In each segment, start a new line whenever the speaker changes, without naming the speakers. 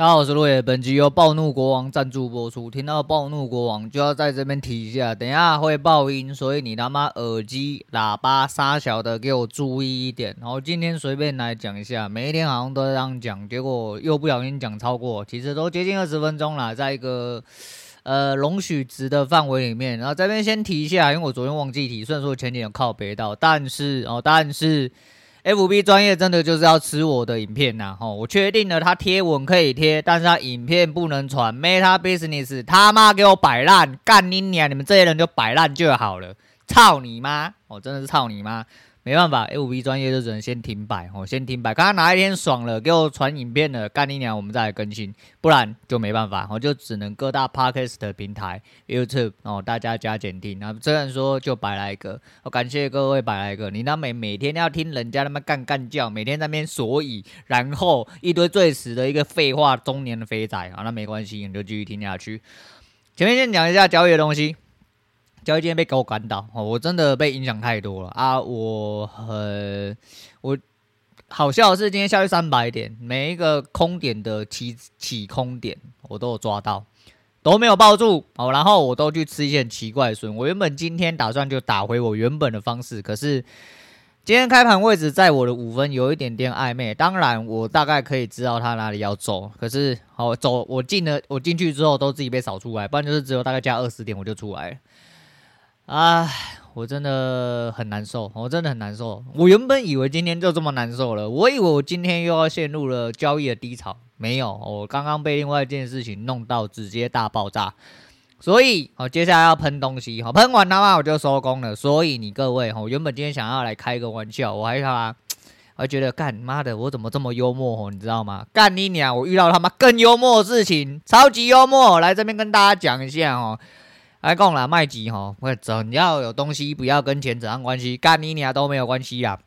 大家好，我是落叶。本集由暴怒国王赞助播出。听到暴怒国王就要在这边提一下，等一下会爆音，所以你他妈耳机、喇叭、沙小的给我注意一点。然后今天随便来讲一下，每一天好像都这样讲，结果又不小心讲超过，其实都接近二十分钟了，在一个呃容许值的范围里面。然后这边先提一下，因为我昨天忘记提，虽然说前几天有靠北到，但是哦，但是。FB 专业真的就是要吃我的影片呐！吼，我确定了，他贴文可以贴，但是他影片不能传。Meta Business 他妈给我摆烂，干你娘！你们这些人就摆烂就好了，操你妈！我真的是操你妈！没办法，FB 专业就只能先停摆，哦，先停摆。看他哪一天爽了，给我传影片了，干你娘，我们再来更新，不然就没办法，我就只能各大 Podcast 平台，YouTube 哦，大家加减听。那虽然说就百来个，我感谢各位百来个。你那每每天要听人家那么干干叫，每天在那边所以然后一堆最死的一个废话中年的肥仔啊，那没关系，你就继续听下去。前面先讲一下交易的东西。交易今天被给我赶倒哦，我真的被影响太多了啊！我很我好笑的是，今天下去三百点，每一个空点的起起空点我都有抓到，都没有抱住哦。然后我都去吃一些很奇怪的笋。我原本今天打算就打回我原本的方式，可是今天开盘位置在我的五分有一点点暧昧。当然，我大概可以知道他哪里要走，可是好走，我进了，我进去之后都自己被扫出来，不然就是只有大概加二十点我就出来了。唉，我真的很难受，我真的很难受。我原本以为今天就这么难受了，我以为我今天又要陷入了交易的低潮，没有，我刚刚被另外一件事情弄到直接大爆炸，所以我接下来要喷东西，好，喷完的话我就收工了。所以你各位，我原本今天想要来开个玩笑，我还他 我还觉得干你妈的，我怎么这么幽默，你知道吗？干你娘，我遇到他妈更幽默的事情，超级幽默，来这边跟大家讲一下哦。还讲啦，卖急吼，或者只要有东西不要跟钱扯上关系，干你俩都没有关系啦。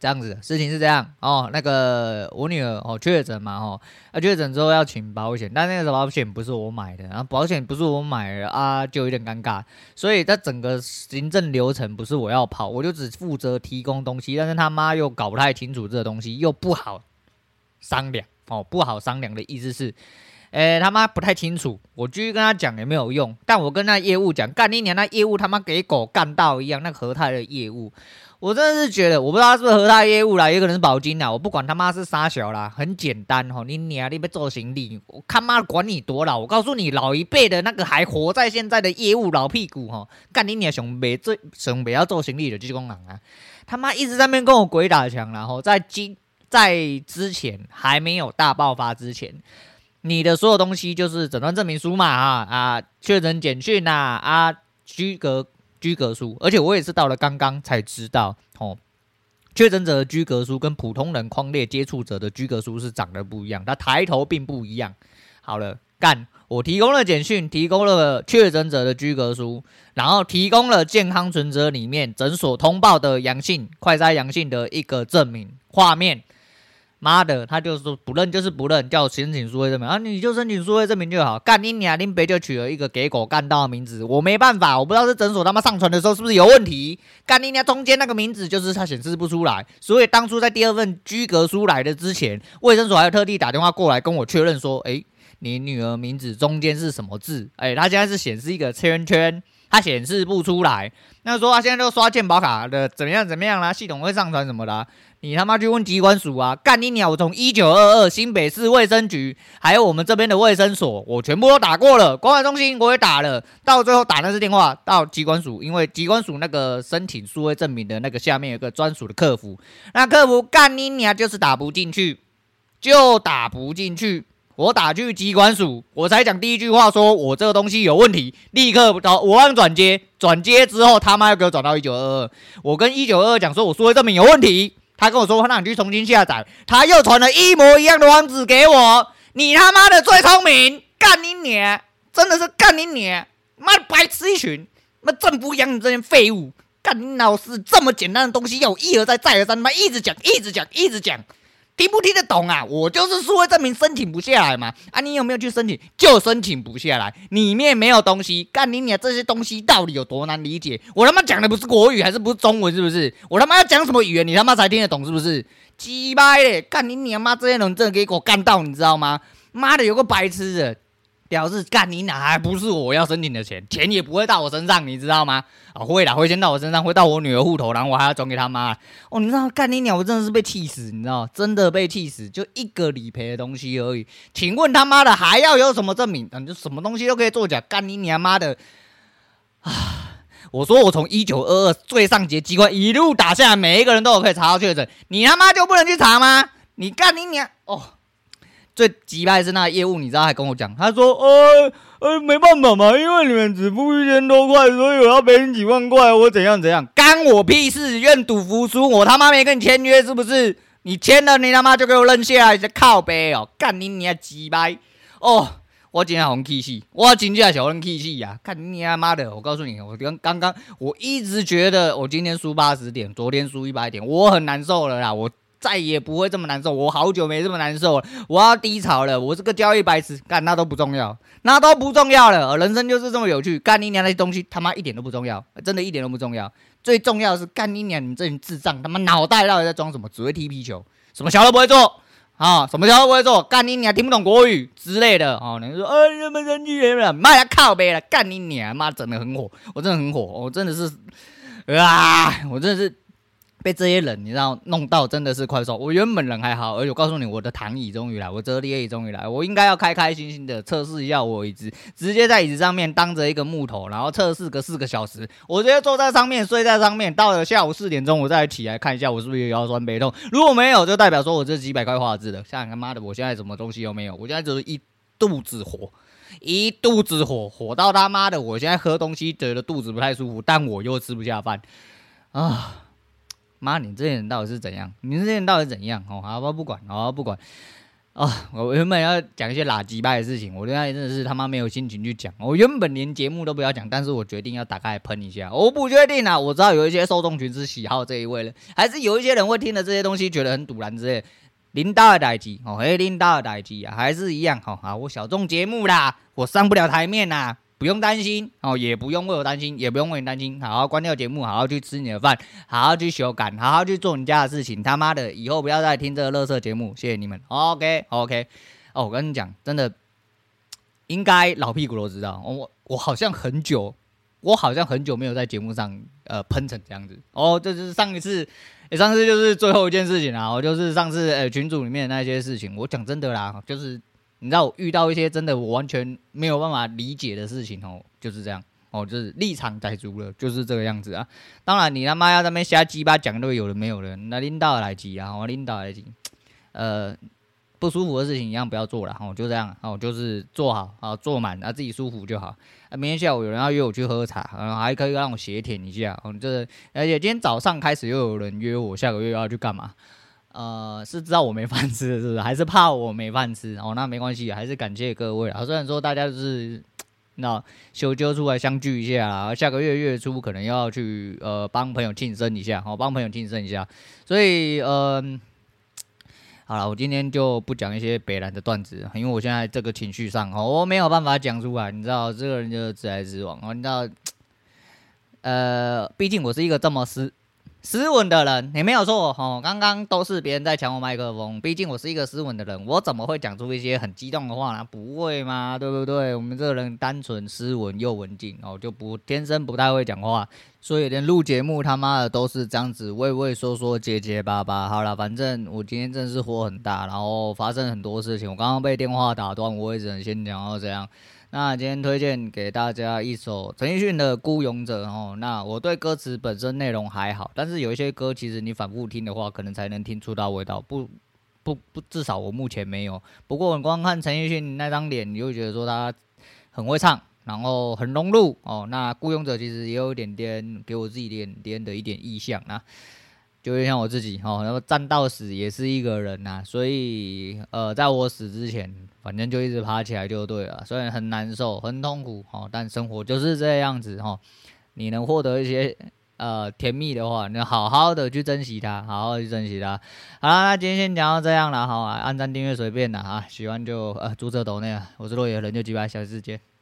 这样子，事情是这样哦。那个我女儿哦确诊嘛吼，啊确诊之后要请保险，但那个保险不是我买的，然后保险不是我买的啊，就有点尴尬。所以在整个行政流程不是我要跑，我就只负责提供东西，但是他妈又搞不太清楚这个东西，又不好商量哦，不好商量的意思是。诶，他妈不太清楚，我继续跟他讲也没有用。但我跟那业务讲，干你娘，那业务他妈给狗干到一样。那和泰的业务，我真的是觉得，我不知道是不是和泰业务啦，也可能是保金啦。我不管他妈是啥小啦，很简单吼，你娘你被做行李，我他妈管你多老。我告诉你，老一辈的那个还活在现在的业务老屁股吼，干你娘想没做想别要做行李的这种人啊，他妈一直在那边跟我鬼打墙，然后在今在之前还没有大爆发之前。你的所有东西就是诊断证明书嘛，啊啊，确诊简讯呐，啊居格居格书，而且我也是到了刚刚才知道，哦，确诊者的居格书跟普通人框列接触者的居格书是长得不一样，它抬头并不一样。好了，干，我提供了简讯，提供了确诊者的居格书，然后提供了健康存折里面诊所通报的阳性快筛阳性的一个证明画面。妈的，他就说不认就是不认，叫申请数位证明啊，你就申请数位证明就好。干你娘，林北就取了一个给狗干到的名字，我没办法，我不知道是诊所他妈上传的时候是不是有问题。干你娘，中间那个名字就是他显示不出来，所以当初在第二份居格书来的之前，卫生所还有特地打电话过来跟我确认说，哎、你女儿名字中间是什么字？哎、欸，他现在是显示一个圈圈，他显示不出来。那说他现在都刷健保卡的怎么样怎么样啦？系统会上传什么的？你他妈去问机关署啊！干你鸟！我从一九二二新北市卫生局，还有我们这边的卫生所，我全部都打过了。关怀中心我也打了，到最后打那次电话到机关署，因为机关署那个申请数位证明的那个下面有个专属的客服，那客服干你鸟就是打不进去，就打不进去。我打去机关署，我才讲第一句话，说我这个东西有问题，立刻找我按转接，转接之后他妈又给我转到一九二二，我跟一九二二讲说我说的证明有问题。他跟我说，他让你去重新下载，他又传了一模一样的网址给我。你他妈的最聪明，干你娘！真的是干你娘！妈的白痴一群！那政府养你这些废物！干你老师这么简单的东西，要一而再再而三，他妈一直讲，一直讲，一直讲。听不听得懂啊？我就是数位证明申请不下来嘛。啊，你有没有去申请？就申请不下来，里面没有东西。干你娘！这些东西到底有多难理解？我他妈讲的不是国语，还是不是中文？是不是？我他妈要讲什么语言？你他妈才听得懂？是不是？鸡掰嘞！干你娘妈！这些人真的给我干到，你知道吗？妈的，有个白痴的。表示干你哪还不是我要申请的钱，钱也不会到我身上，你知道吗？啊、会啦，会先到我身上，会到我女儿户头，然后我还要转给他妈。哦，你知道干你鸟，我真的是被气死，你知道，真的被气死，就一个理赔的东西而已。请问他妈的还要有什么证明？嗯，就什么东西都可以作假，干你娘妈的！啊，我说我从一九二二最上级机关一路打下来，每一个人都有可以查到确诊，你他妈就不能去查吗？你干你娘哦！最急败是那个业务，你知道还跟我讲，他说，呃呃，没办法嘛，因为你们只付一千多块，所以我要赔你几万块，我怎样怎样，干我屁事，愿赌服输，我他妈没跟你签约是不是？你签了，你他妈就给我认下来，你靠北哦，干你你还急败哦，我今天好气气，我今天小人气气呀，看你他妈的，我告诉你，我刚刚刚我一直觉得我今天输八十点，昨天输一百点，我很难受了啦，我。再也不会这么难受，我好久没这么难受了。我要低潮了，我这个交易白痴，干那都不重要，那都不重要了。人生就是这么有趣，干你娘那些东西他妈一点都不重要，真的一点都不重要。最重要的是干你娘，你这群智障，他妈脑袋到底在装什么？只会踢皮球，什么小都不会做啊，什么小都不会做，干你娘听不懂国语之类的哦。你说哎，什么人机人了，妈呀靠北了，干你娘，妈真的很火，我真的很火，我真的是啊，我真的是。被这些人你知道弄到真的是快受。我原本人还好，而且我告诉你，我的躺椅终于来，我折叠椅终于来。我应该要开开心心的测试一下我椅子，直接在椅子上面当着一个木头，然后测试个四个小时。我直接坐在上面睡在上面，到了下午四点钟我再起来看一下我是不是有腰酸背痛。如果没有，就代表说我这几百块画质的。像他妈的，我现在什么东西都没有，我现在只是一肚子火，一肚子火，火到他妈的，我现在喝东西觉得肚子不太舒服，但我又吃不下饭啊。妈，你这些人到底是怎样？你这些人到底怎样？哦，好吧，不管，好吧，不管。哦，我原本要讲一些垃圾败的事情，我现在真的是他妈没有心情去讲。我原本连节目都不要讲，但是我决定要打开来喷一下。我不确定啊，我知道有一些受众群是喜好这一位的，还是有一些人会听了这些东西觉得很堵然之类。领导的代机哦，嘿，领导的代机啊，还是一样。哦、好，我小众节目啦，我上不了台面呐。不用担心哦，也不用为我担心，也不用为你担心。好好关掉节目，好好去吃你的饭，好好去修改，好好去做你家的事情。他妈的，以后不要再听这个垃圾节目。谢谢你们。OK OK。哦，我跟你讲，真的，应该老屁股都知道。我我好像很久，我好像很久没有在节目上呃喷成这样子。哦，这就是上一次，上次就是最后一件事情啊。我就是上次呃群组里面的那些事情。我讲真的啦，就是。你知道我遇到一些真的我完全没有办法理解的事情哦，就是这样哦，就是立场改足了，就是这个样子啊。当然你他妈要那边瞎鸡巴讲都有人没有人，那领导来急啊，我领导来急，呃，不舒服的事情一样不要做了哦，就这样哦，就是做好啊，做满啊，自己舒服就好。啊，明天下午有人要约我去喝茶，然后还可以让我协调一下哦，就是而且今天早上开始又有人约我下个月要去干嘛。呃，是知道我没饭吃，是不是？还是怕我没饭吃？哦，那没关系，还是感谢各位啊。虽然说大家就是那修揪出来相聚一下啊，下个月月初可能要去呃帮朋友庆生一下，哦，帮朋友庆生一下。所以呃，好了，我今天就不讲一些北烂的段子，因为我现在这个情绪上哦，我没有办法讲出来。你知道，这个人就是直来直往哦，你知道，呃，毕竟我是一个这么斯。斯文的人，你没有错哦。刚刚都是别人在抢我麦克风，毕竟我是一个斯文的人，我怎么会讲出一些很激动的话呢？不会吗？对不对？我们这个人单纯、斯文又文静哦，就不天生不太会讲话，所以连录节目他妈的都是这样子畏畏缩缩、结结巴巴。好了，反正我今天真是火很大，然后发生很多事情。我刚刚被电话打断，我也只能先讲到这样。那今天推荐给大家一首陈奕迅的《孤勇者》哦。那我对歌词本身内容还好，但是有一些歌其实你反复听的话，可能才能听出到味道。不不不，至少我目前没有。不过你光看陈奕迅那张脸，你就觉得说他很会唱，然后很融入哦。那《孤勇者》其实也有一点点给我自己点点的一点意象啊。就就像我自己哦，然后战到死也是一个人呐、啊，所以呃，在我死之前，反正就一直爬起来就对了。虽然很难受、很痛苦哦，但生活就是这样子哦。你能获得一些呃甜蜜的话，你要好好的去珍惜它，好好去珍惜它。好了，那今天先讲到这样了，好啊，按赞订阅随便啦啊，喜欢就呃注册抖内啊，我是落野人，就几百小时见。